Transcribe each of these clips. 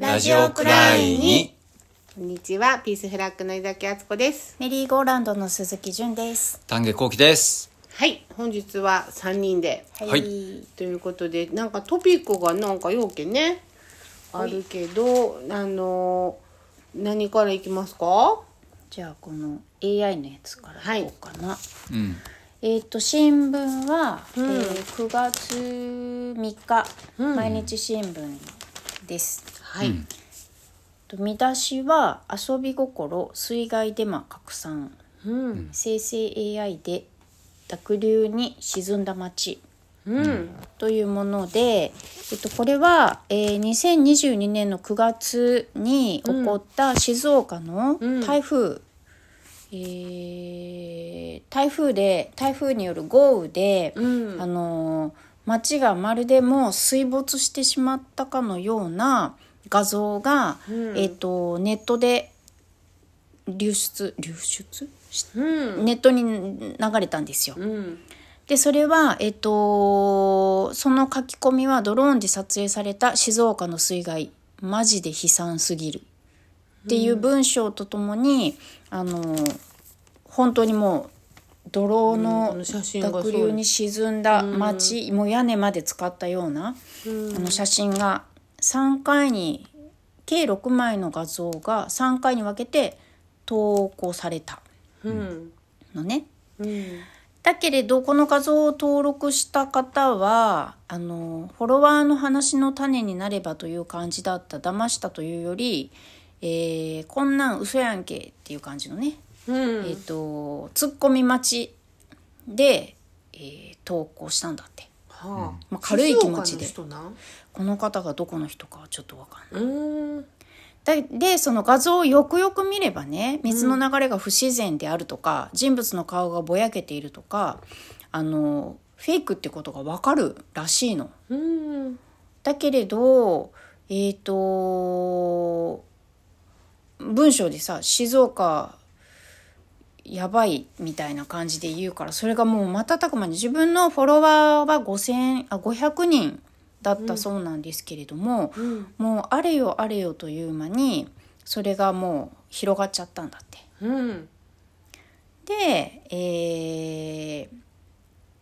ラジオくらいに。こんにちは、ピースフラッグの井崎敦子です。メリーゴーランドの鈴木純です。丹下幸喜です。はい、本日は3人で。はいということで、なんかトピックがなんかようけね、あるけど、あの、何からいきますか？じゃあこの AI のやつからいこうかな。うん。えっ、と新聞は、えー9月3日、毎日新聞です。はい。と見出しは遊び心水害デマ拡散うん。生成 AI で濁流に沈んだ街。うん。というもので、えっと、これは、えー、2022年の9月に起こった静岡の台風、えー台風で台風による豪雨で、うんあのー街がまるでもう水没してしまったかのような画像が、えっとネットで流出流出？しうん。ネットに流れたんですよ。うん。でそれは、えっと、その書き込みはドローンで撮影された静岡の水害マジで悲惨すぎる。っていう文章とともに、あの本当にもう泥うんの濁流に沈んだ町、もう屋根まで使ったような、あの写真が3回に計6枚の画像が3回に分けて投稿されたうん。のね。うん。だけれどこの画像を登録した方はあのフォロワーの話の種になればという感じだった騙したというより、えーこんなん嘘やんけっていう感じのね、うん。えっ、とツッコミ待ちで、えー投稿したんだってはあ。まあ軽い気持ちでこの方がどこの人かはちょっとわかんない。でその画像をよくよく見ればね水の流れが不自然であるとか、人物の顔がぼやけているとかあのフェイクってことが分かるらしいの。うん。だけれどえっ、と文章でさ静岡やばいみたいな感じで言うからそれがもう瞬く間に自分のフォロワーは5000あ500人だったそうなんですけれども、うん。もうあれよあれよという間にそれがもう広がっちゃったんだって。うん。で、えー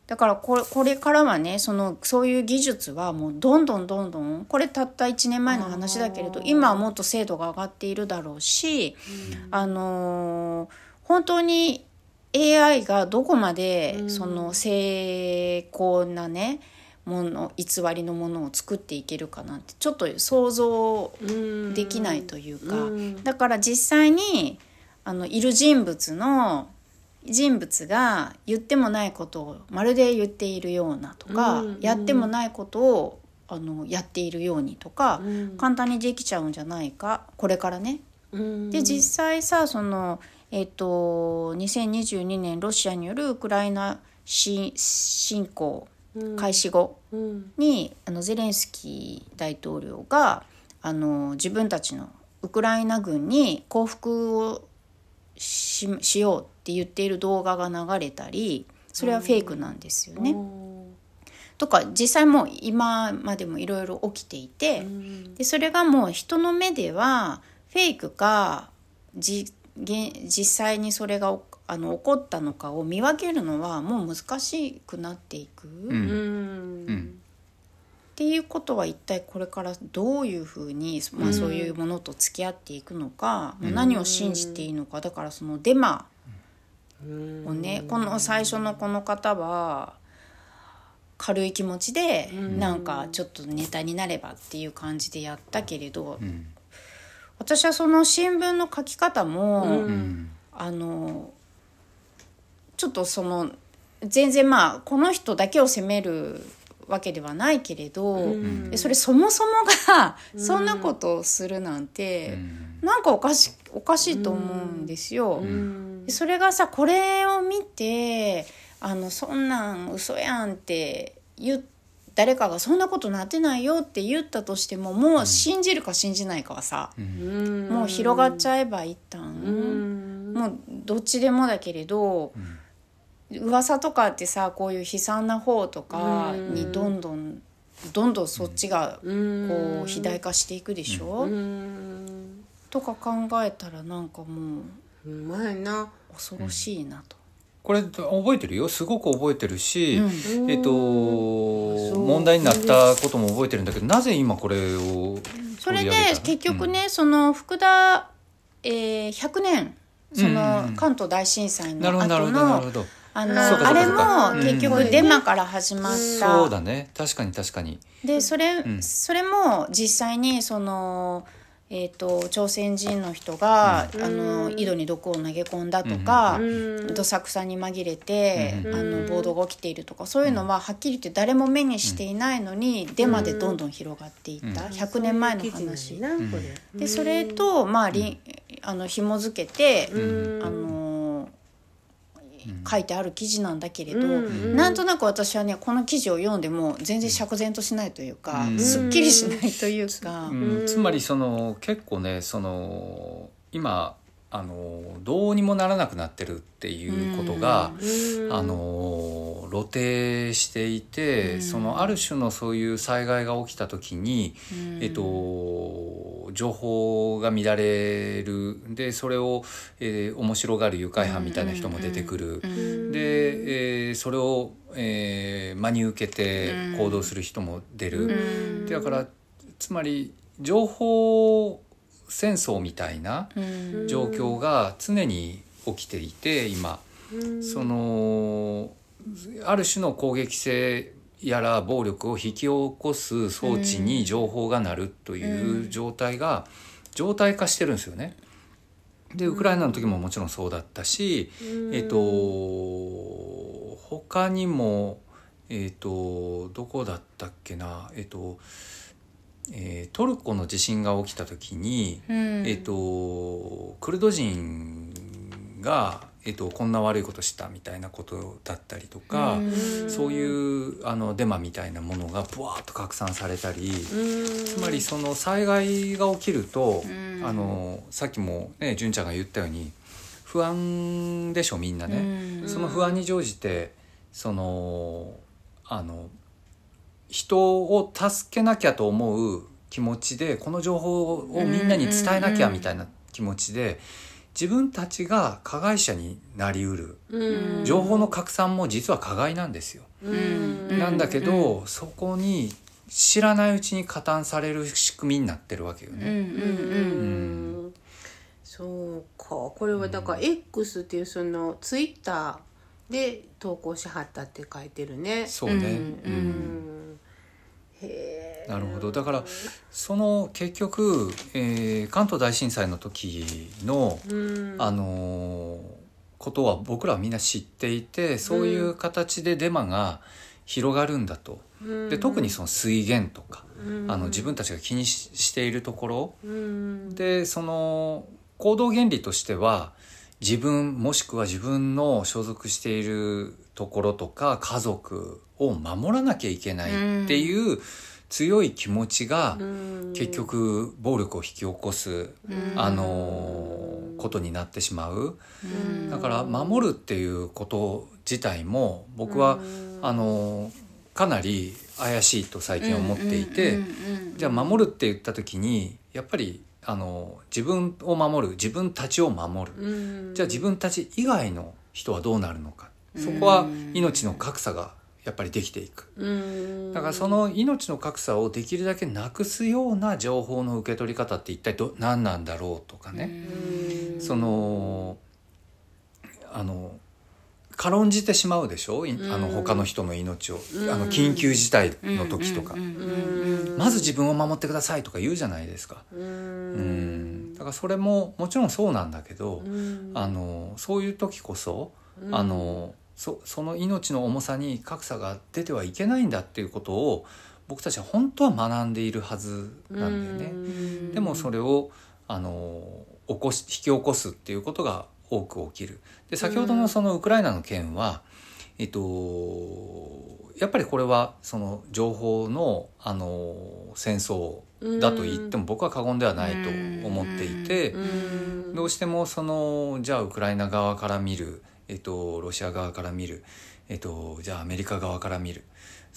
だからこれこれからはねそのそういう技術はもうどんどんどんどんこれたった1年前の話だけれど今はもっと精度が上がっているだろうし、あのー本当に AI がどこまでその成功なねもの偽りのものを作っていけるかなんてちょっと想像うん。できないというか、うんだから実際にあのいる人物の人物が言ってもないことをまるで言っているようなとか、うんやってもないことをあのやっているようにとか、うん簡単にできちゃうんじゃないかこれからね。うん。で実際さその、えっと2022年ロシアによるウクライナ侵侵攻開始後、うん。にあのゼレンスキー大統領があの自分たちのウクライナ軍に降伏をししようって言っている動画が流れたりそれはフェイクなんですよね。とか実際もう今までもいろいろ起きていて、うん。でそれがもう人の目ではフェイクかじ現実際にそれがおあの起こったのかを見分けるのはもう難しくなっていく。う。うんん。っていうことは一体これからどういうふうに、まあ、そういうものと付き合っていくのか、まあ何を信じていいのかだからそのデマうん。をね、この最初のこの方は軽い気持ちでなんかちょっとネタになればっていう感じでやったけれど、うん。私はその新聞の書き方も、うん。あのちょっとその全然まあこの人だけを責めるわけではないけれど、うんでそれそもそもがそんなことをするなんて、なんかおかしおかしいと思うんですよ。うんでそれがさこれを見てあのそんなん嘘やんって言っ誰かがそんなことなってないよって言ったとしてももう信じるか信じないかはさ、うん。もう広がっちゃえば一旦、うん。もうどっちでもだけれど、噂とかってさこういう悲惨な方とかにどんどんどんどんそっちがうん。こう肥大化していくでしょ、うん。とか考えたらなんかもううまいな。恐ろしいなと。これ覚えてるよ？すごく覚えてるし、うん。えっと問題になったことも覚えてるんだけどなぜ今これをそれで結局ね、その福田、えー、100年そうんうんのうん。関東大震災のほどなるほどなる後のあのあれも結うん。局デマから始まった、そうだね。確かに確かに。でそれ,、ん。それも実際にその、えー、と朝鮮人の人が、あの井戸に毒を投げ込んだとか、うん。どさくさに紛れて、うん。あの暴動が起きているとかそういうのははっきり言って誰も目にしていないのに、デマでどんどん広がっていった、100年前の話。でそれとまあり、あの紐付けて、うん。あの書いてある記事なんだけれど、うん。なんとなく私はねこの記事を読んでも全然釈然としないというか、うん。すっきりしないというか、うん。つまりその結構ねその今あのどうにもならなくなってるっていうことが、うん。あの露呈していて、うん。そのある種のそういう災害が起きた時に、うん。えっと、情報が乱れる。でそれを、えー面白がる愉快犯みたいな人も出てくる。うん。で、えーそれを、えー真に受けて行動する人も出る。うん。だからつまり情報戦争みたいなうん。状況が常に起きていて今。そのある種の攻撃性やら暴力を引き起こす装置に情報が鳴るという状態が状態化してるんですよね。でウクライナの時ももちろんそうだったし、えっと他にもえっとどこだったっけなえっと、えートルコの地震が起きた時に、うん。えっとクルド人が、えっとこんな悪いことしたみたいなことだったりとか、うん。そういうあのデマみたいなものがブワーッと拡散されたり、つまりその災害が起きると、うん。あのさっきもね純ちゃんが言ったように不安でしょみんなね。うん。その不安に乗じてそのあの人を助けなきゃと思う気持ちでこの情報をみんなに伝えなきゃみたいな気持ちで自分たちが加害者になりうる。うん。情報の拡散も実は加害なんですよ。うん。なんだけどそこに知らないうちに加担される仕組みになってるわけよね。そうか。これはだから X っていうそのツイッターで投稿しはったって書いてるね。そうね、ううん。なるほど。だからその結局、えー関東大震災の時の、うん。あのーことは僕らはみんな知っていてそういう形でデマが広がるんだと。で特にその水源とか、あの自分たちが気にししているところ。うん。でその行動原理としては自分もしくは自分の所属しているところとか家族を守らなきゃいけないっていう強い気持ちがうん。結局暴力を引き起こす、あのことになってしまう。うん。だから守るっていうこと自体も僕は、あのかなり怪しいと最近思っていて、じゃあ守るって言った時にやっぱりあの自分を守る自分たちを守る、うん。じゃあ自分たち以外の人はどうなるのか。そこは命の格差がやっぱりできていく。うん。だからその命の格差をできるだけなくすような情報の受け取り方って一体ど何なんだろうとかね、うん。そのあの軽んじてしまうでしょ？いあのうん他の人の命を、うん。あの緊急事態の時とか、まず自分を守ってくださいとか言うじゃないですか。ううん。んだからそれももちろんそうなんだけど、うん。あのそういう時こそ、あのそその命の重さに格差が出てはいけないんだっていうことを僕たちは本当は学んでいるはずなんだよね。うん。でもそれをあの起こし引き起こすっていうことが多く起きる。で先ほどのそのウクライナの件は、えっとやっぱりこれはその情報のあの戦争だと言っても僕は過言ではないと思っていて、うん。どうしてもそのじゃあウクライナ側から見る、えっと、ロシア側から見る、えっと、じゃあアメリカ側から見る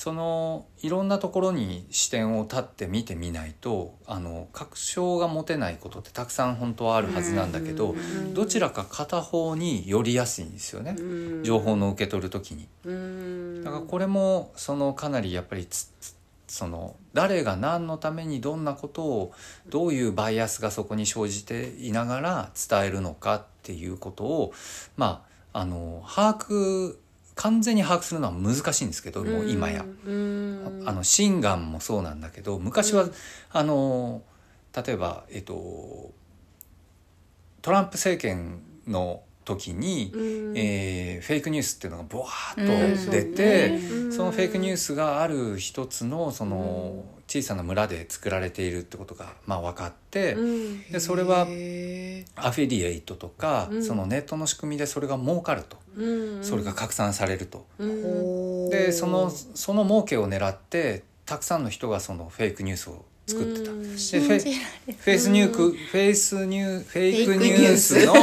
そのいろんなところに視点を立って見てみないとあの確証が持てないことってたくさん本当はあるはずなんだけどどちらか片方に寄りやすいんですよね。情報の受け取る時に。うん。だからこれもそのかなりやっぱりその誰が何のためにどんなことをどういうバイアスがそこに生じていながら伝えるのかっていうことをまああの把握完全に把握するのは難しいんですけどもう今や。うん。あの心眼もそうなんだけど昔は、あの例えば、えっと、トランプ政権の時に、うん。えーフェイクニュースっていうのがボワうんーッと出て、うん。そのフェイクニュースがある一つのその小さな村で作られているってことが、まあ、分かって、うん。でそれはへアフィリエイトとか、うん。そのネットの仕組みでそれが儲かると、うん。それが拡散されると。うん。ーでそのその儲けを狙ってたくさんの人がそのフェイクニュースを作ってた。うん。で信フェフェイスニューク、フェイスニュー、フェイクニュースの、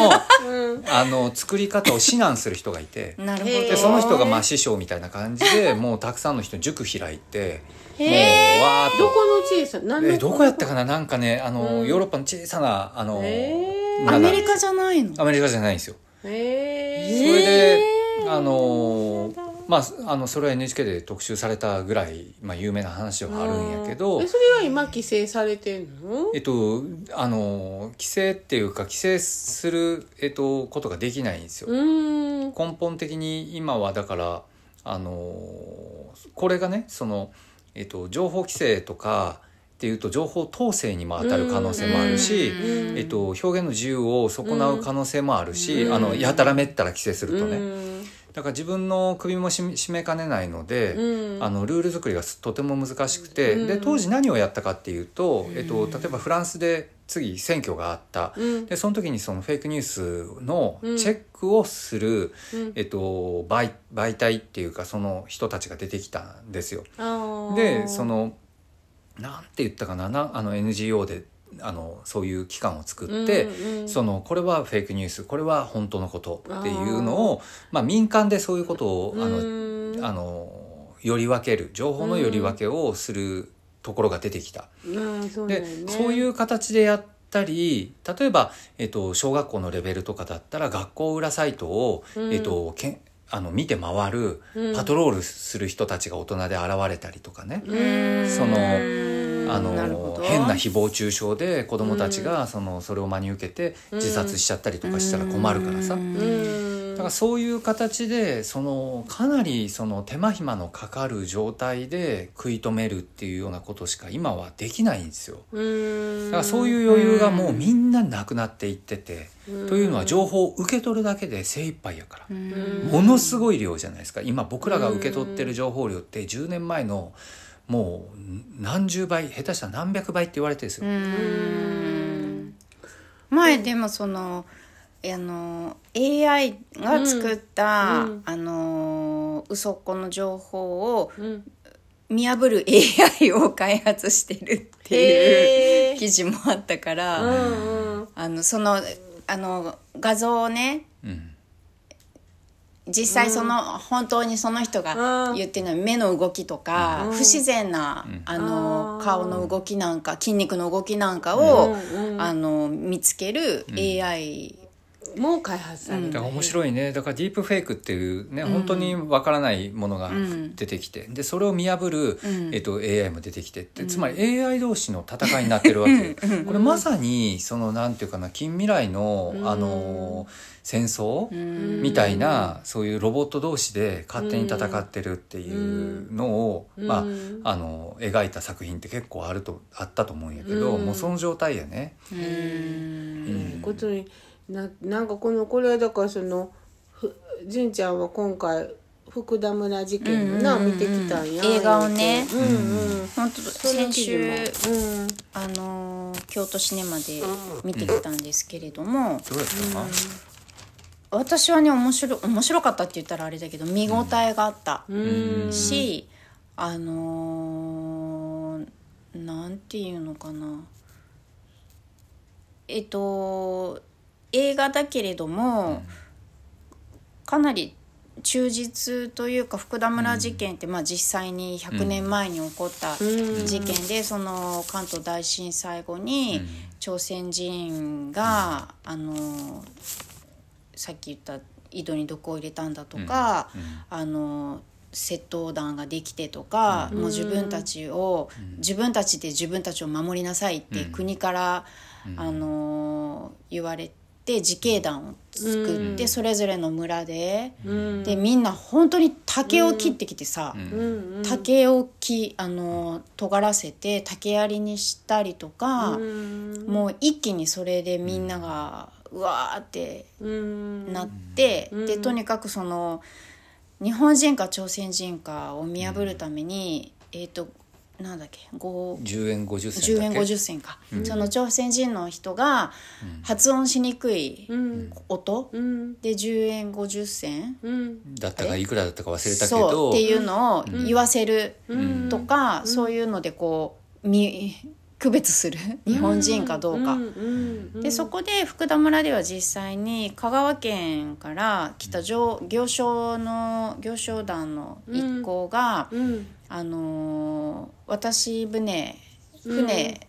うん あの、作り方を指南する人がいて、なるほど。で、その人がまあ師匠みたいな感じで、もうたくさんの人に塾開いて、もう、へわー。っどことの小さなえ、どこやったかな？なんかね、あの、うん。ヨーロッパの小さな、あの、へー。アメリカじゃないの？アメリカじゃないんですよ。そへれで、あの、まあ、あの、それは NHK で特集されたぐらい、まあ、有名な話はあるんやけど。え、それは今規制されてんの？えっと、あの、規制っていうか、規制する、えっと、ことができないんですよ。うん。根本的に今はだから、あの、これがね、その、えっと、情報規制とかっていうと、情報統制にも当たる可能性もあるし、うんえっと、表現の自由を損なう可能性もあるし、うん。あの、やたらめったら規制するとね。うん。だから自分の首もし締めかねないので、うん。あのルール作りがとても難しくて、うん。で当時何をやったかっていうと、えっと、例えばフランスで次選挙があった、うん。でその時にそのフェイクニュースのうん。チェックをする、うん。えっと、媒媒体っていうかその人たちが出てきたんですよ。でそのなんて言ったかななあの NGO であのそういう機関を作って、うんうん。そのこれはフェイクニュースこれは本当のことっていうのをまあ、民間でそういうことをあの、うん。あのより分ける情報のより分けをするところが出てきた。うんそうだでそういう形でやったり例えば、えっと、小学校のレベルとかだったら学校裏サイトを、うん。えっと、けんあの見て回るうん。パトロールする人たちが大人で現れたりとかね、うん。そのあの変な誹謗中傷で子供たちがそのそれを真に受けて自殺しちゃったりとかしたら困るからさ。からそういう形でそのかなりその手間暇のかかる状態で食い止めるっていうようなことしか今はできないんですよ。うん。だからそういう余裕がもうみんななくなっていってて、うん。というのは情報を受け取るだけで精一杯やから、ん。ものすごい量じゃないですか。今僕らが受け取ってる情報量って10年前のもう何十倍下手したら何百倍って言われてるんですよ。うん。前でもそのあの AI が作った、うんうん。あの嘘っこの情報をうん。見破る AI を開発してるっていう記事もあったから、うんうん。あのそのあの画像をねうん。実際その、本当にその人が言ってるのは目の動きとか、うん。不自然な、あの顔の動きなんか筋肉の動きなんかを、うんうんあの見つける AI、もう開発されただから面白いね。だからディープフェイクっていうね、本当にわからないものが出てきて、でそれを見破る、ん。えっと、AI も出てきて。って、つまり AI 同士の戦いになってるわけよ。これまさにそのなんていうかな近未来の、あの戦争、みたいなそういうロボット同士で勝手に戦ってるっていうのを、まあ、あの描いた作品って結構あるとあったと思うんやけど、うん。もうその状態やね。うん。ことにななんかこのこれはだからそのふ純ちゃんは今回福田村事件のな、うんうんうん見てきたんや映画をね。うんうん。本当先週うん。あの京都シネマで見てきたんですけれども、どうやったかな、私はね面白い面白かったって言ったらあれだけど見応えがあった、うん。しあのーなんていうのかな。えっと映画だけれども、かなり忠実というか福田村事件って、まあ、実際に100年前に起こった事件で、その関東大震災後に朝鮮人が、あのさっき言った井戸に毒を入れたんだとか、あの窃盗団ができてとか、もう自分たちを、自分たちで自分たちを守りなさいって国から、あの言われて自警団を作って、それぞれの村で、でみんな本当に竹を切ってきてさ、うん。竹をきあの尖らせて竹槍にしたりとか、うん。もう一気にそれでみんながうわーってうん。なって、でとにかくその日本人か朝鮮人かを見破るために、えっ、となんだっけ？5 10円50銭10円だっけ？50銭か、その朝鮮人の人が発音しにくいうん。音、うん。で10円50銭。うん。だったかいくらだったか忘れたけそう。どっていうのを言わせるうん。とか、そういうのでこうみ区別する。日本人かどうか。んうんでそこで福田村では実際に香川県から来た行行商の行商団の一行が、うん。あのー渡し船船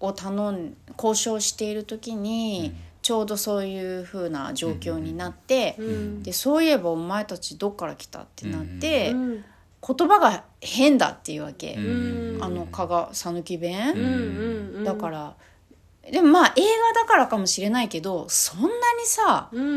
を頼ん交渉している時に、ちょうどそういう風な状況になって、ん。でそういえばお前たちどっから来たってなって、うん言葉が変だっていうわけ、うん。あの香川讃岐弁、うんうんだからでもまあ映画だからかもしれないけどそんなにさうんう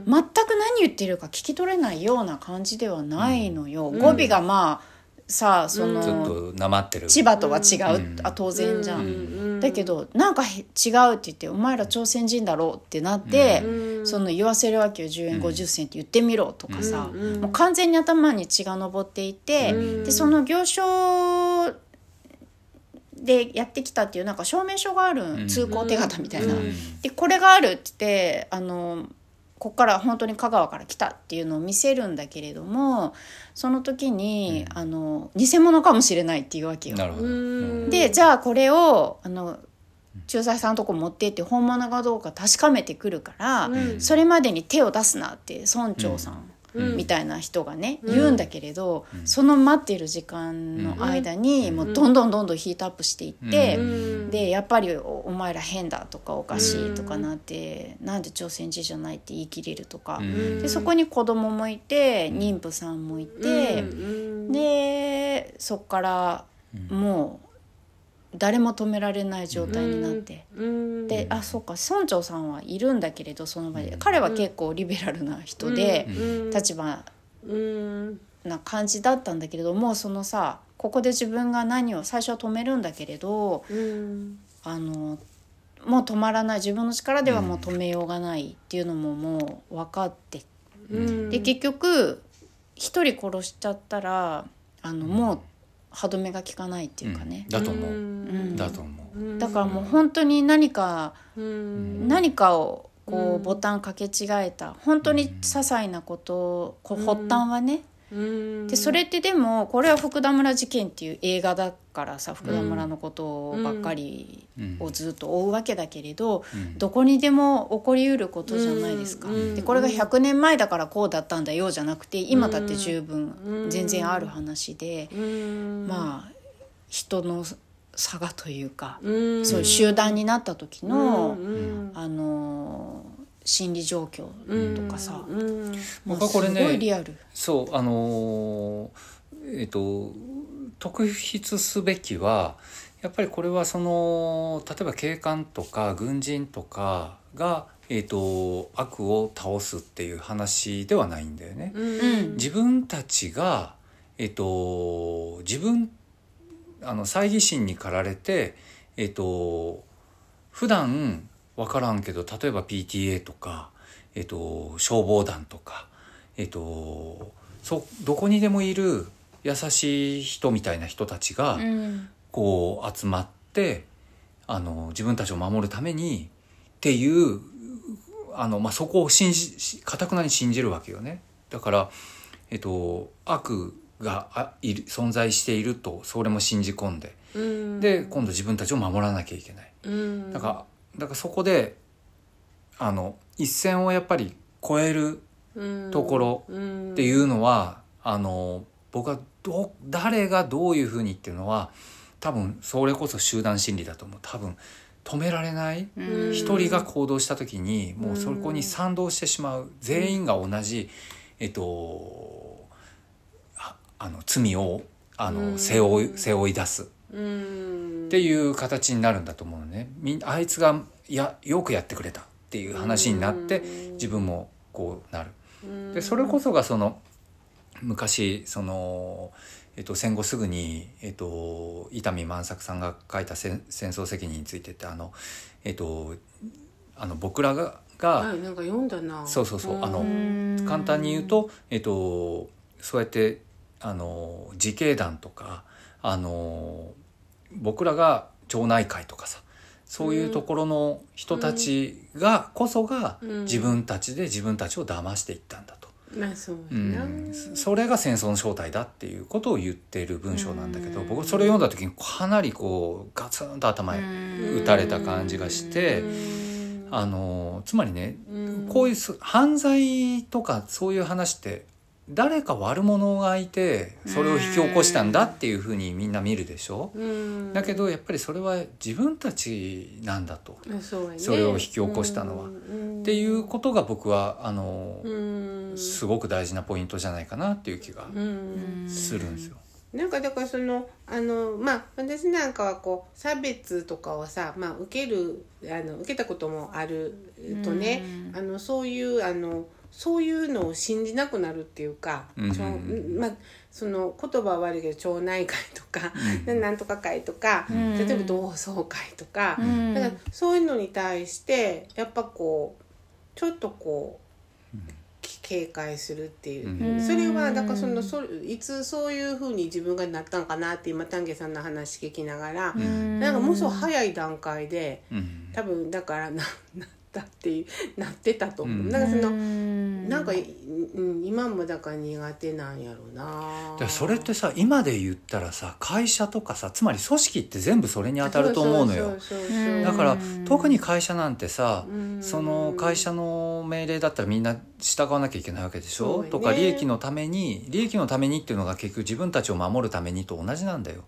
ん。全く何言ってるか聞き取れないような感じではないのよ、語尾がまあさその、ちょっとなまってる。千葉とは違う、うん。あ当然じゃん、うんだけどなんかへ違うって言って「お前ら朝鮮人だろ」ってなって、その言わせるわけよ。10円50銭って言ってみろとかさ、もう完全に頭に血が上っていて、でその行商でやってきたっていうなんか証明書があるん、ん。通行手形みたいな。うん。でこれがあるって言ってあのこっから本当に香川から来たっていうのを見せるんだけれどもその時に、あの偽物かもしれないっていうわけよ。なるほど、うん。でじゃあこれをあの駐在さんのとこ持ってって本物かどうか確かめてくるから、うん。それまでに手を出すなって村長さんみたいな人がね、言うんだけれど、その待っている時間の間にもうどんどんどんどんヒートアップしていって、うん。でやっぱりおお前ら変だとかおかしいとかなって、なんで朝鮮人じゃないって言い切れるとか、うん。でそこに子供もいて妊婦さんもいて。うん。でそっからもう誰も止められない状態になって、うん。であそっか村長さんはいるんだけれどその場で。彼は結構リベラルな人で、うん。立場うん。な感じだったんだけれどもそのさここで自分が何を最初は止めるんだけれどうん。あのもう止まらない。自分の力ではもう止めようがないっていうのももう分かって。うん。で結局一人殺しちゃったらあのもう歯止めが効かないっていうかね、だと思う、うん。だと思う、だからもう本当に何か、うん。何かをこうボタンかけ違えた本当に些細なことをこう発端はね、うんでそれってでもこれは福田村事件っていう映画だからさ福田村のことばっかりをずっと追うわけだけれど、うん。どこにでも起こりうることじゃないですか。うん。でこれが100年前だからこうだったんだよじゃなくて今だって十う分ん全然ある話で、うん。まあ人の差がというか、うん。そういう集団になった時の、うん。あのー心理状況とかさ、うんもう僕はこれねすごいリアル。そうあのーえっ、と特筆すべきはやっぱりこれはその例えば警官とか軍人とかが、えっと悪を倒すっていう話ではないんだよね。うん自分たちが、えっと、自分あの猜疑心に駆られて、えっと、普段分からんけど例えば PTA とか、えっと、消防団とか、えっと、そどこにでもいる優しい人みたいな人たちが、うんこう集まってあの自分たちを守るためにっていうあの、まあ、そこを信じかたくなに信じるわけよね。だから、えっと、悪があいる存在しているとそれも信じ込んでうんで今度自分たちを守らなきゃいけない。うんだからだからそこであの一線をやっぱり越えるところっていうのは、あの僕はど誰がどういうふうにっていうのは多分それこそ集団心理だと思う。多分止められない一人が行動した時にもうそこに賛同してしまう。全員が同じ、えっとああの罪をあの背負い背負い出すっていう形になるんだと思うのね。みんあいつがやよくやってくれたっていう話になって自分もこうなる。でそれこそがその昔その、えっと、戦後すぐに、えっと、伊丹万作さんが書いた戦「戦争責任」についてってあの、えっと、あの僕らがが、はい、なんか読んだな。そうそうそうあの簡単に言うと、えっと、そうやってあの自警団とかあの僕らが町内会とかさそういうところの人たちがこそが自分たちで自分たちを騙していったんだと。まあそううん、それが戦争の正体だっていうことを言っている文章なんだけど僕それを読んだ時にかなりこうガツンと頭へ打たれた感じがしてあのつまりねこういうす犯罪とかそういう話って誰か悪者がいてそれを引き起こしたんだっていうふうにみんな見るでしょ？うん。だけどやっぱりそれは自分たちなんだと。あそうやね。それを引き起こしたのは。うん。っていうことが僕はあのうん。すごく大事なポイントじゃないかなっていう気がうん。するんですよ。なんかだからそのあのまあ私なんかはこう差別とかをさ、まあ、受けるあの受けたこともあるとねあのそういうあのそういうのを信じなくなるっていうか、うん。まあ、その言葉は悪いけど町内会とか、なんとか会とか、ん。例えば同窓会とか、ん。だからそういうのに対してやっぱこうちょっとこう、き警戒するっていう、うん。それはだからそのそいつそういうふうに自分がなったんかなって今丹下さんの話聞きながら、なんかもうそう早い段階でうん。多分だからななったっていうなってたと思う。うん。だからそののなんか、うん、今もだから苦手なんやろうなでそれってさ今で言ったらさ会社とかさつまり組織って全部それに当たると思うのよ。だから特に会社なんてさうん。その会社の命令だったらみんな従わなきゃいけないわけでしょ、ね。とか利益のために利益のためにっていうのが結局自分たちを守るためにと同じなんだよ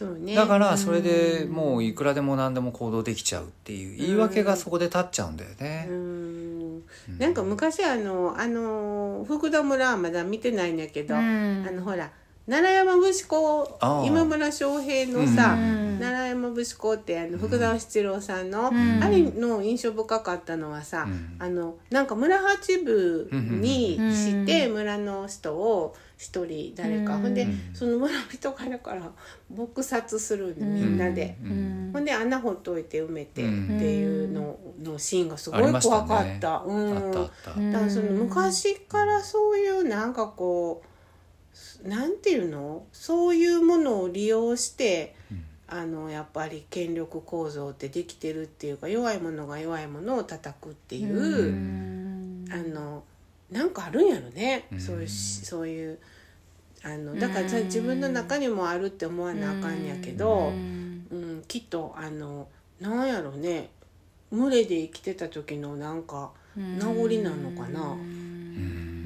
そうね。だからそれでもういくらでも何でも行動できちゃうっていう言い訳がそこで立っちゃうんだよね。う。ん。なんか昔あのあの福田村はまだ見てないんだけど、あのほら奈良山節子今村翔平のさ、うん。奈良山節子ってあの福沢七郎さんの、ん。あれの印象深かったのはさ、うん。あのなんか村八部にうん。して村の人を一人誰か、うん。ほんでうん。その村の人からから撲殺するのみんなで。うん。ほんで穴ほっといて埋めてってうん。いうののシーンがすごい怖ね。かった。その昔からそういうなんかこうなんていうの？そういうものを利用して、あのやっぱり権力構造ってできてるっていうか弱いものが弱いものを叩くっていう、あのなんかあるんやろね、うん。そういうしそういう。あのだからさ自分の中にもあるって思わなあかんやけど、うん、きっとあのなんやろね。群れで生きてた時のなんか名残なのかな、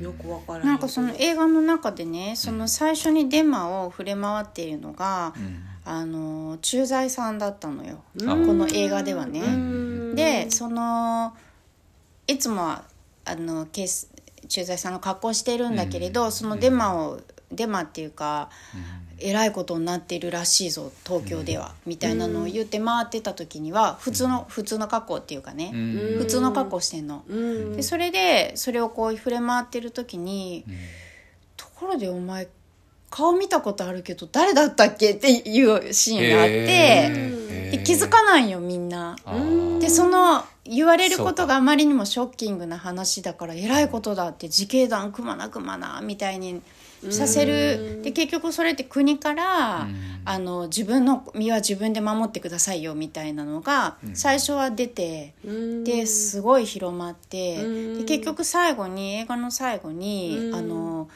よくわからない。なんかその映画の中でねその最初にデマを触れ回っているのが、うん。あの駐在さんだったのよ、あこの映画ではね。うん。でそのいつもはあの警視駐在さんの格好してるんだけれど、うん。そのデマをデマっていうか、えらいことになっているらしいぞ東京では、みたいなのを言って回ってた時には普通の、普通の格好っていうかね、うん。普通の格好してんの。うん。でそれでそれをこう触れ回ってる時に「ところでお前顔見たことあるけど誰だったっけ?」っていうシーンがあって、気づかないよみんな。でその言われることがあまりにもショッキングな話だからえらいことだって自警団組まな組まなみたいにさせる。で結局それって国から、うん。あの自分の身は自分で守ってくださいよみたいなのが最初は出て、うん。ですごい広まって、うん。で結局最後に映画の最後に、うん。あの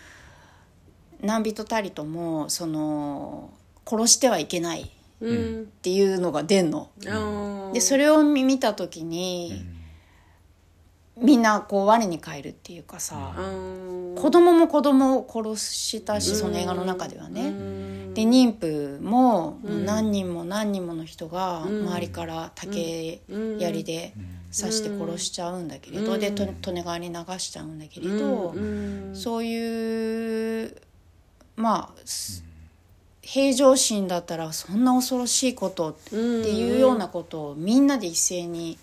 何人たりともその殺してはいけないっうん。ていうのが出んの。あー。でそれを見見た時に、みんなこう我に返るっていうかさ、うん子供も子供を殺したし、その映画の中ではね。で妊婦もうん。何人も何人もの人がうん。周りから竹槍で刺して殺しちゃうんだけれど、うん。でと利根川に流しちゃうんだけれど、うん。そういうまあす平常心だったらそんな恐ろしいことっていうようなことをみんなで一斉に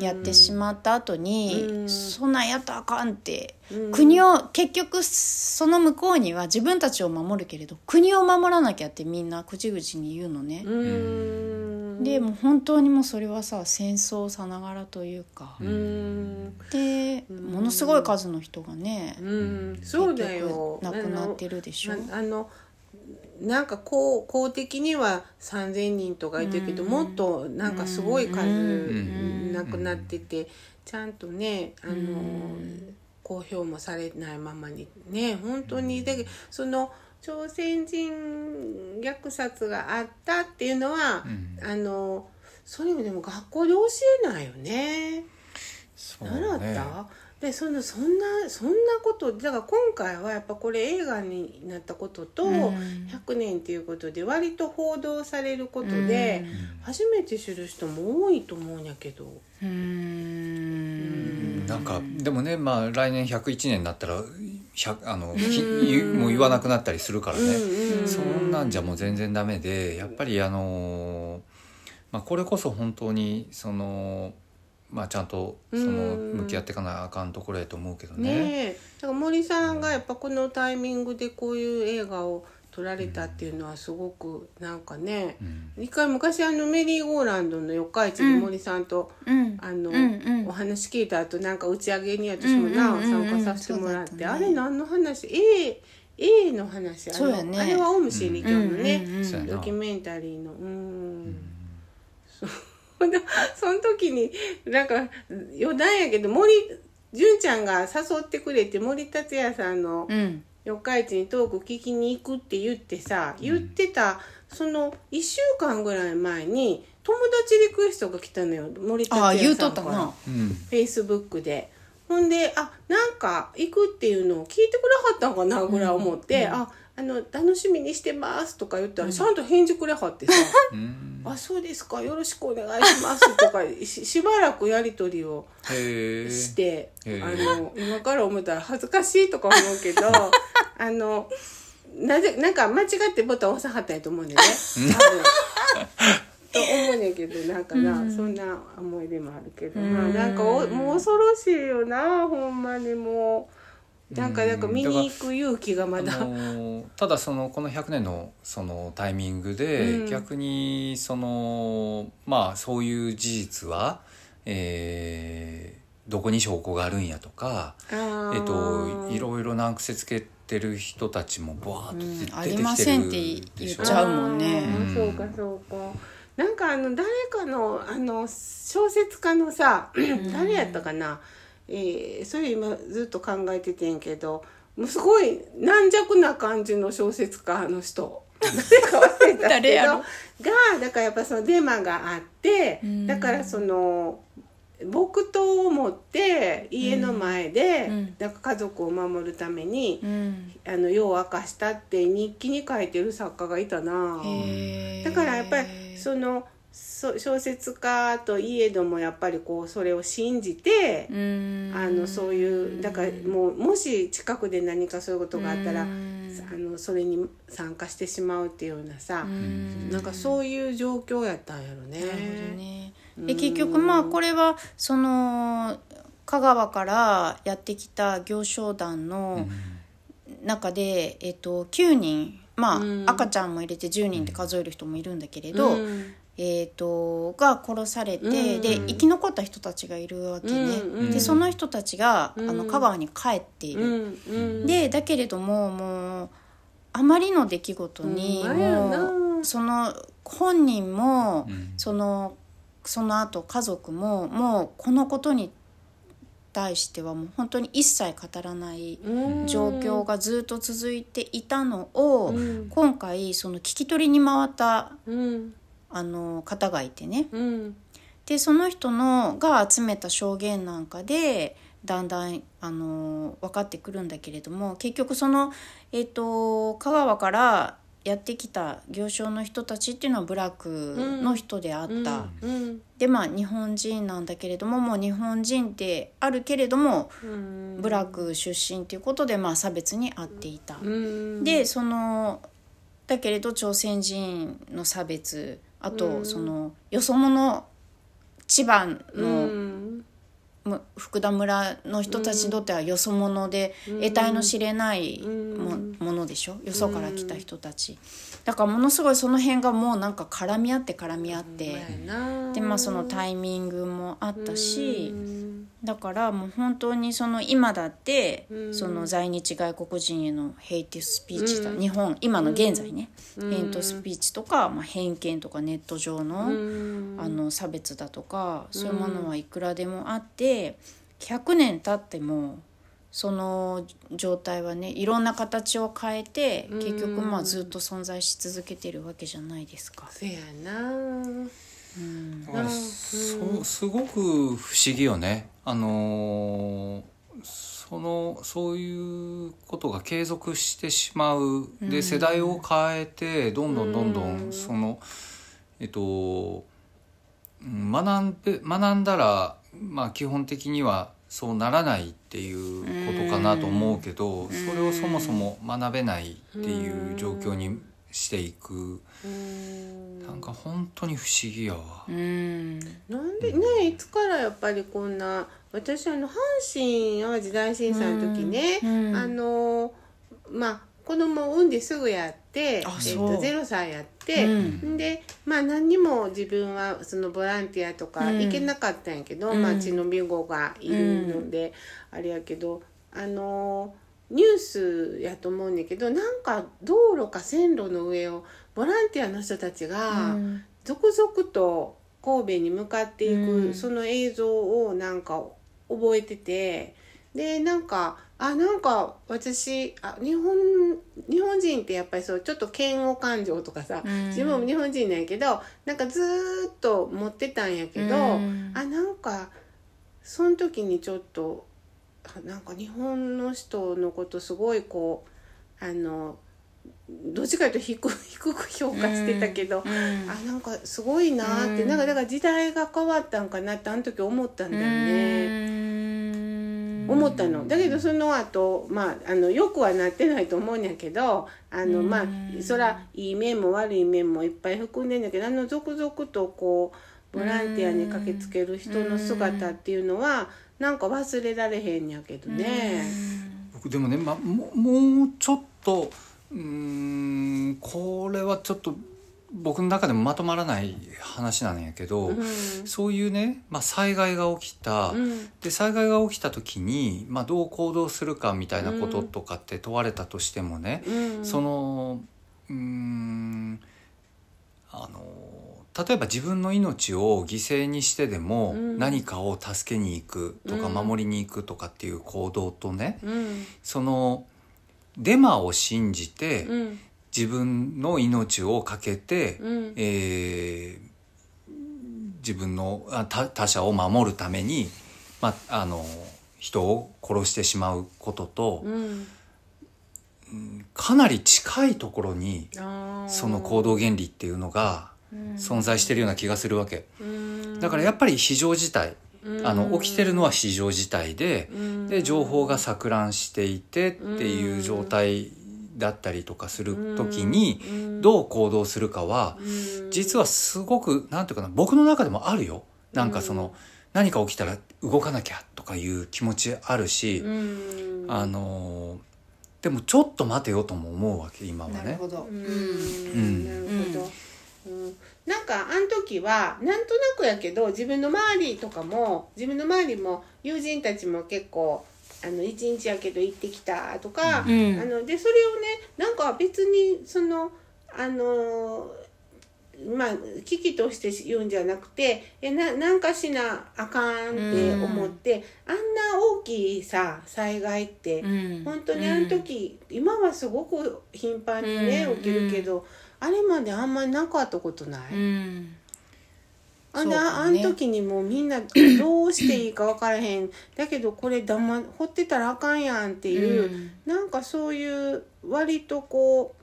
やってしまった後に、うん。そんなんやったらあかんって、うん国を結局その向こうには自分たちを守るけれど国を守らなきゃってみんな口々に言うのね。うん。でもう本当にもうそれはさ戦争さながらというか、うん。でものすごい数の人がね、うん。そうだよ。亡くなってるでしょ。ああのなんか公公的には3,000人とかいてるけど、うん。もっとなんかすごい数うん。亡くなってて、ちゃんとねあの、うん。公表もされないままにね本当に。だけどその朝鮮人虐殺があったっていうのは、うん。あのそれもでも学校で教えないよね。そう習っねた？でそのそんなそんなことだから今回はやっぱこれ映画になったことと、うん。100年っていうことで割と報道されることで、初めて知る人も多いと思うんやけど。うーん。なんかでもねまあ来年101年になったら100あのもう言わなくなったりするからね、うんそんなんじゃもう全然ダメでやっぱりあのまあ、これこそ本当にその、まあ、ちゃんとそのうん。向き合っていかなあかんところやと思うけどね。ねえ。だから森さんがやっぱこのタイミングでこういう映画を撮られたっていうのはすごくなんかね、うん。一回昔あのメリーゴーランドの四日市で森さんと、うん。あの、お話聞いた後なんか打ち上げに私もな、参加させてもらって、あれ何の話？A, A の話あのね。あれはオウム真理教のね、ドキュメンタリーの。うん、その時になんか余談やけど森純ちゃんが誘ってくれて森達也さんのうん四日市にトーク聞きに行くって言ってさ言ってたその1週間ぐらい前に友達リクエストが来たのよ森達ああ言う也さんから。とったな。うん。フェイスブックで。ほんであなんか行くっていうのを聞いてくれはったんかなぐらい思って「ああの楽しみにしてます」とか言ったらちゃんと返事くれはってさ うん「あそうですかよろしくお願いします」とか ししばらくやり取りをして、あの今から思ったら恥ずかしいとか思うけど あのなぜなんか間違ってボタン押さはったんやと思うねんね。多分。と思うねんけどなんかな、そんな思い出もあるけど、まあなんかおもう恐ろしいよなほんまにもうなんかなんか見に行く勇気がまあだ、のただそのこの100年のそのタイミングで、うん。逆にそのまあそういう事実は、えーどこに証拠があるんやとか、あー。えっと、いろいろ難癖つけてる人たちもバーッとうん出てきてるありませんってでしょ言っちゃうもんね。あーそうかそうか。なんかあの誰かのあの小説家のさ誰やったかな、えーそれ今ずっと考えててんけどもうすごい軟弱な感じの小説家の人。誰やろ？がだからやっぱそのデマがあってうん。だからその木刀を持って家の前で、うん。なんか家族を守るために、うん。あの夜を明かしたって日記に書いてる作家がいたな。だからやっぱりそのそ小説家といえどもやっぱりこうそれを信じて、うん。あのそういうだからもうもし近くで何かそういうことがあったら、うん。あのそれに参加してしまうっていうようなさ、うん。なんかそういう状況やったんやろね。なるほどね。で結局まあこれはその香川からやってきた行商団の中で、えっと、9人まあ、うん。赤ちゃんも入れて10人って数える人もいるんだけれど、うんえー、とが殺されて、うん。で生き残った人たちがいるわけね、うんうんでその人たちが、うん。あの香川に帰っている、うんうん。でだけれどももうあまりの出来事に、もうその本人も、うん。そのその後家族ももうこのことに対してはもう本当に一切語らないうん。状況がずっと続いていたのを、うん。今回その聞き取りに回ったうんあの方がいてね。うん。でその人のが集めた証言なんかでだんだんあの分かってくるんだけれども結局その、えー、と香川からやってきた行商の人たちっていうのはブラックの人であった。うん。でまあ日本人なんだけれどももう日本人であるけれどもうん。ブラック出身っていうことでまあ差別に遭っていた。うん。でそのだけれど朝鮮人の差別あと、うん。そのよそ者千葉うの、福田村の人たちにとってはよそ者でうん得体の知れないも,、うん。ものでしょ？よそから来た人たち。だからものすごいその辺がもうなんか絡み合って絡み合って。でまあそのタイミングもあったし、だからもう本当にその今だって、うん。その在日外国人へのヘイトスピーチだ、うん。日本今の現在ね、うん。ヘイトスピーチとか、まあ、偏見とかネット上の,、うん。あの差別だとかそういうものはいくらでもあって100年経ってもその状態はねいろんな形を変えてうん。結局まあずっと存在し続けてるわけじゃないですか。せやな。うん。そすごく不思議よね。あのーそのそういうことが継続してしまう。で、うん。世代を変えてどんどんどん。どうんんそのえっとうん学んで学んだらまあ基本的にはそうならないっていうことかなと思うけど、ん。それをそもそも学べないっていう状況にしていく、うん。なんか本当に不思議やわ。うん。なんでねいつからやっぱりこんな私あの阪神・淡路大震災の時ね、うん。あのまあ子供を産んですぐやって、えっあそう。と0歳やって、うん。でまあ何にも自分はそのボランティアとかうん。行けなかったんやけど、うん。まあ血の貧乏がいるので、あれやけどあのニュースやと思うんだけどなんか道路か線路の上をボランティアの人たちが、うん。続々と神戸に向かっていく、うん。その映像をなんか覚えててでなんかあなんか私あ日本日本人ってやっぱりそうちょっと嫌悪感情とかさ、うん。自分も日本人なんやけどなんかずーっと持ってたんやけど、うん。あなんかその時にちょっとあなんか日本の人のことすごいこうあのどっちかというと低低く評価してたけど、うん。あなんかすごいなーって、うん。なんかだから時代が変わったんかなってあの時思ったんだよね。うん思ったの。だけどその後まああのよくはなってないと思うんやけどあの、うん。まあそらいい面も悪い面もいっぱい含んでんだけどあの続々とこうボランティアに駆けつける人の姿っていうのはなんか忘れられへんやけどね。僕でもね、ま、ももうちょっとうーんこれはちょっと僕の中でもまとまらない話なんやけど、うん。そういうね、まあ、災害が起きた、うん。で災害が起きた時に、まあ、どう行動するかみたいなこととかって問われたとしてもね、うん。そのうーんあの例えば自分の命を犠牲にしてでもうん。何かを助けに行くとかうん。守りに行くとかっていう行動とね、うん。そのデマを信じてうん自分の命を懸けて、うん。えー自分のあ他他者を守るために、まあ、あの人を殺してしまうことと、うん。かなり近いところにその行動原理っていうのが存在してるような気がするわけ。うん。だからやっぱり非常事態あの起きてるのは非常事態でうん。で情報が錯乱していてっていう状態だったりとかする時にどう行動するかは実はすごくなんていうかな僕の中でもあるよ。なんかその何か起きたら動かなきゃとかいう気持ちあるしうん。あのでもちょっと待てよとも思うわけ今はね。なるほど。うん。ん。なるほど、うん、なんかあの時はなんとなくやけど自分の周りとかも自分の周りも友人たちも結構あの一日やけど行ってきたとか、うん。あのでそれをねなんか別にそのあのまあ危機として言うんじゃなくてえななんかしなあかんって思って、あんな大きいさ災害って、うん。本当にあの時、今はすごく頻繁にね、うん。起きるけど、あれまであんまりなかったことない、うんあんそうなあん時にもうみんなどうしていいか分からへん。だけどこれ黙ほってたらあかんやんっていう、うん。なんかそういう割とこ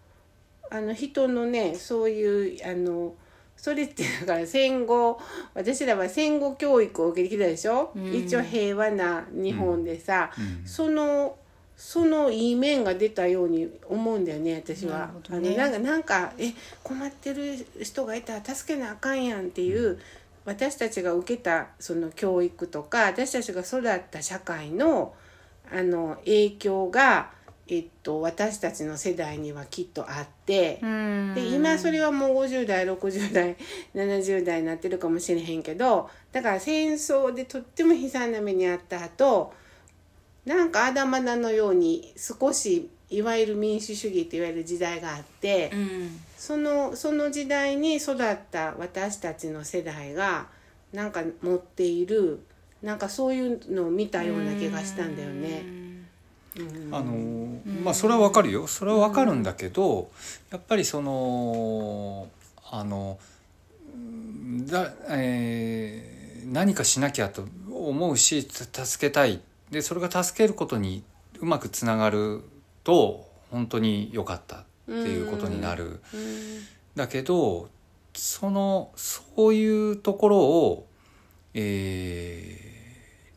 うあの人のねそういうあのそれってだから戦後私らは戦後教育を受けてきたでしょ、うん。一応平和な日本でさ、うん。そのそのいい面が出たように思うんだよね私なは。るほどね。あのなんかなんかえ困ってる人がいたら助けなあかんやんっていう、私たちが受けたその教育とか私たちが育った社会のあの影響が、えっと、私たちの世代にはきっとあって。うんで今それはもう50代60代70代になってるかもしれへんけどだから戦争でとっても悲惨な目に遭った後なんかあだまだのように少しいわゆる民主主義といわれる時代があって、うんそのその時代に育った私たちの世代がなんか持っているなんかそういうのを見たような気がしたんだよね。うん。あのまあそれはわかるよ。それはわかるんだけど、やっぱりそのあのうんだ、えー何かしなきゃと思うしつ助けたい。でそれが助けることにうまくつながると本当に良かったっていうことになる。うん。だけどそのそういうところを、えー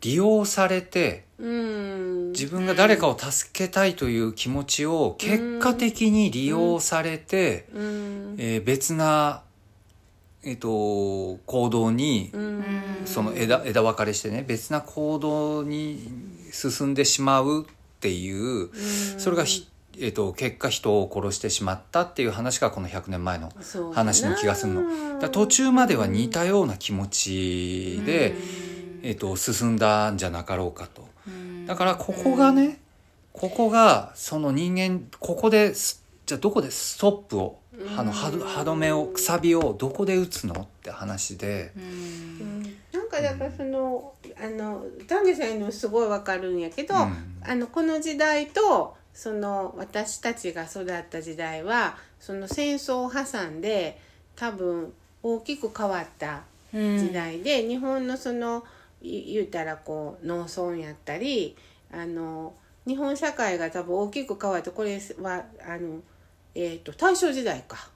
利用されてうん。自分が誰かを助けたいという気持ちを結果的に利用されて、うん。えー別な、えっと行動にうん。その枝枝分かれしてね別な行動に進んでしまうっていうそれがひ、えっと結果人を殺してしまったっていう話がこの100年前の話の気がするの。途中までは似たような気持ちで、えっと進んだんじゃなかろうかと。だからここがね、ここがその人間ここですじゃあどこでストップをあの歯止めをくさびをどこで打つのって話で、うん。なんかだからそのあの丹下さん言うのもすごいわかるんやけど、うん。あのこの時代とその私たちが育った時代はその戦争を挟んで多分大きく変わった時代で、日本のそのい言うたらこう農村やったりあの日本社会が多分大きく変わってこれはあの、えー、と大正時代か。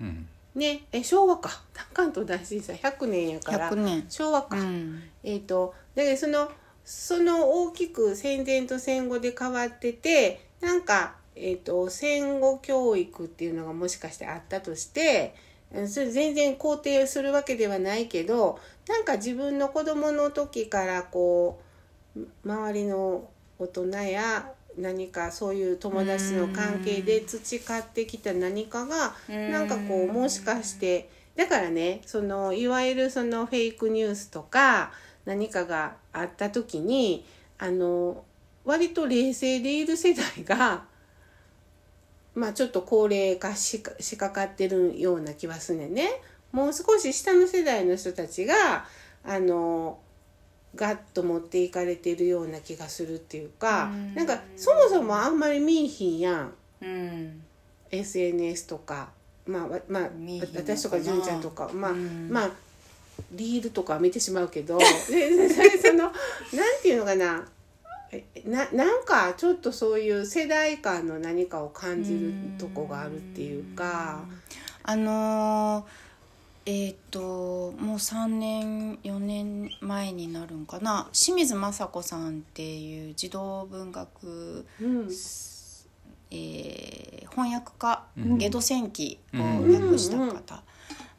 うん。ねえ昭和か。関東大震災。100年やから。100年。昭和か、うん。えっ、とだけどそのその大きく戦前と戦後で変わっててなんか、えー、と戦後教育っていうのがもしかしてあったとしてうんそれ全然肯定するわけではないけどなんか自分の子供の時からこう周りの大人や何かそういう友達の関係で培ってきた何かがなんかこうもしかしてだからねそのいわゆるそのフェイクニュースとか何かがあった時にあの割と冷静でいる世代が まあちょっと高齢化しかしかかってるような気はすんねんね。もう少し下の世代の人たちがあのガッと持っていかれてるような気がするっていうかうん。なんかそもそもあんまり見いひんやん。うん。SNS とかまあわまあ私とか純ちゃんとかまあ、うん。まあリールとかは見てしまうけど でそのなんていうのかな。えななんかちょっとそういう世代間の何かを感じるとこがあるっていうか。あのーえっ、ともう3年4年前になるんかな。清水雅子さんっていう児童文学、うん。えー翻訳家「うん。ゲド戦記」をうん。訳した方、うんうん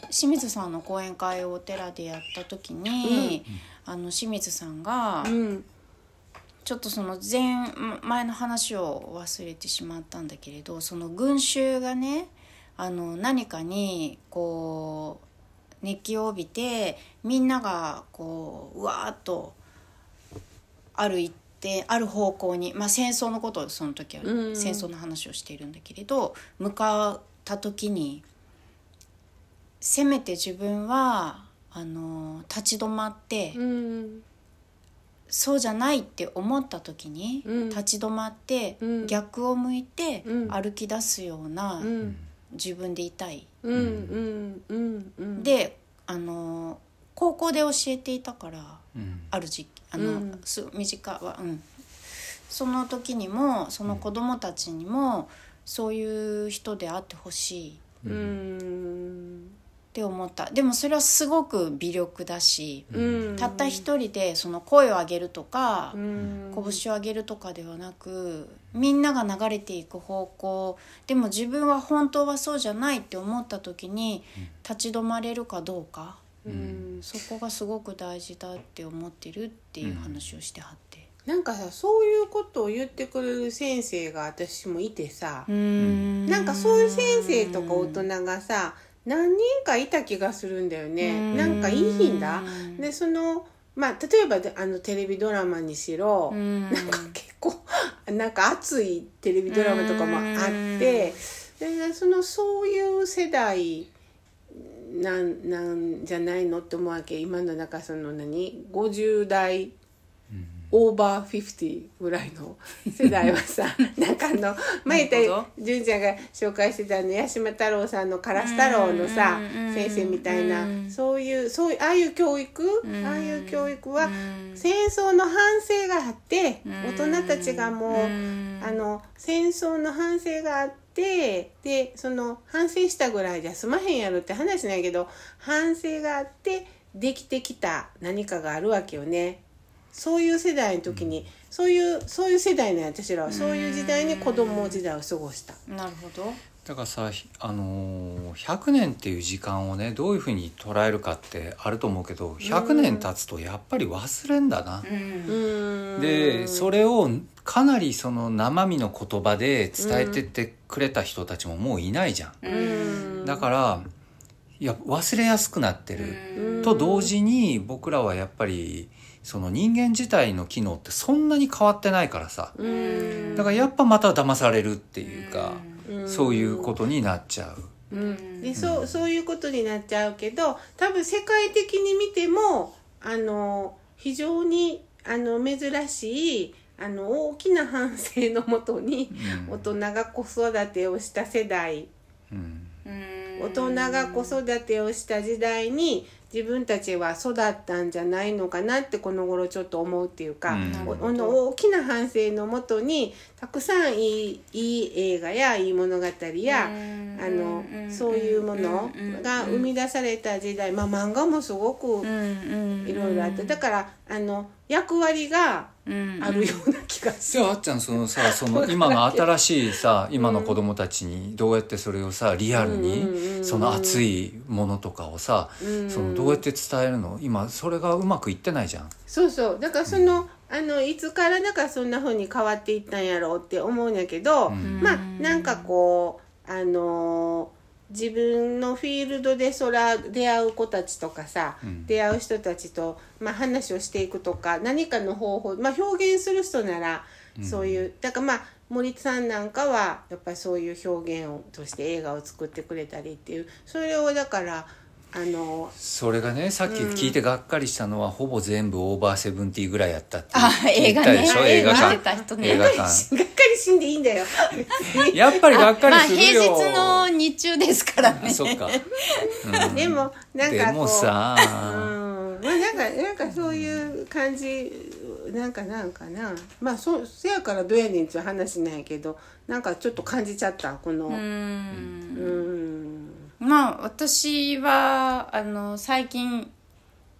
清水さんの講演会をお寺でやった時に、あの清水さんがうん。ちょっとその前前の話を忘れてしまったんだけれどその群衆がねあの何かにこう熱気を帯びてみんながこううわーっとある一定ある方向に、まあ、戦争のことをその時はうん。戦争の話をしているんだけれど向かった時にせめて自分はあの立ち止まって。うんそうじゃないって思った時に、うん。立ち止まって、うん。逆を向いてうん。歩き出すようなうん。自分でいたい。であの高校で教えていたからうん。ある時期あの、うん。す短はうん。その時にもその子供たちにもそういう人であってほしい。うんって思った。でもそれはすごく微力だし、うん。たった一人でその声を上げるとか、うん。拳を上げるとかではなくみんなが流れていく方向。でも自分は本当はそうじゃないって思った時に立ち止まれるかどうか。うん。そこがすごく大事だって思ってるっていう話をしてはって。なんかさそういうことを言ってくれる先生が私もいてさ、ん。なんかそういう先生とか大人がさ何人かいた気がするんだよね。なんかいい日だ？でそのまあ例えばであのテレビドラマにしろ、うん。なんか結構 なんか熱いテレビドラマとかもあってでそのそういう世代なんなんじゃないのって思うわけ。今のなんかその何？50代オーバーフィフティぐらいの世代はさなんかあの前言った純ちゃんが紹介してたあの八島太郎さんの「カラス太郎」のさ先生みたいなうん。そういうそういうああいう教育？ん。ああいう教育はうん。戦争の反省があってうん。大人たちがもううん。あの戦争の反省があってでその反省したぐらいじゃ済まへんやろって話なんやけど反省があってできてきた何かがあるわけよね。そういう世代の時にそういうそういう世代の私らはそういう時代に子供時代を過ごした。なるほど。だからさひあのー100年っていう時間をねどういうふうに捉えるかってあると思うけど100年経つとやっぱり忘れんだな。うん。でそれをかなりその生身の言葉で伝えてってくれた人たちももういないじゃん。うん。だからいや忘れやすくなってる。うん。と同時に僕らはやっぱりその人間自体の機能ってそんなに変わってないからさ。うん。だからやっぱまた騙されるっていうかうん。そういうことになっちゃう。うん、でそうそういうことになっちゃうけど多分世界的に見てもあの非常にあの珍しいあの大きな反省のもとにうん。大人が子育てをした世代。うん。大人が子育てをした時代に自分たちは育ったんじゃないのかなってこの頃ちょっと思うっていうか、うん。おの大きな反省のもとにたくさんいいいい映画やいい物語や、あのそういうものが生み出された時代、まあ、漫画もすごくいろいろあってだからあの役割があるような気がする。じゃああっちゃんそのさその今の新しいさ 今の子供たちにどうやってそれをさリアルにその熱いものとかをさうん。そのどうやって伝えるの？今それがうまくいってないじゃん。そうそう。だからその、あのいつからだからそんな風に変わっていったんやろうって思うんやけど、ん。まあなんかこうあのー自分のフィールドでそら出会う子たちとかさ、ん。出会う人たちと、まあ、話をしていくとか何かの方法、まあ、表現する人ならそういう、だからまあ森さんなんかはやっぱりそういう表現をとして映画を作ってくれたりっていうそれをだからあのそれがねさっき聞いてがっかりしたのは、ほぼ全部オーバーセブンティーぐらいやったってあ映画ね。映画館。映画館。がっかりしんでいいんだよ。やっぱりがっかりまあする平よ、日の日中ですからね。そっか、う んでもなんでかこうもさ、うん。まあなんかなんかそういう感じなんかなんかな。まあそせやからどうやねんっていう話なんやけどなんかちょっと感じちゃったこの。ううんんまあ私はあの最近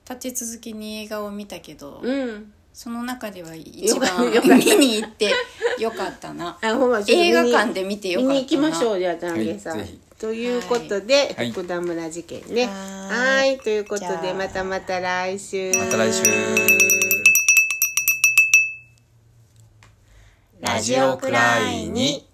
立ち続けに映画を見たけど、うん。その中では一番よかった。見に行ってよかったな。あほんま映画館で見てよかったな。見に行きましょうじゃあ丹下さん、はいということで、はい。福田村事件ね。ははいいということでまたまた来週。また来週。ラジオくらいに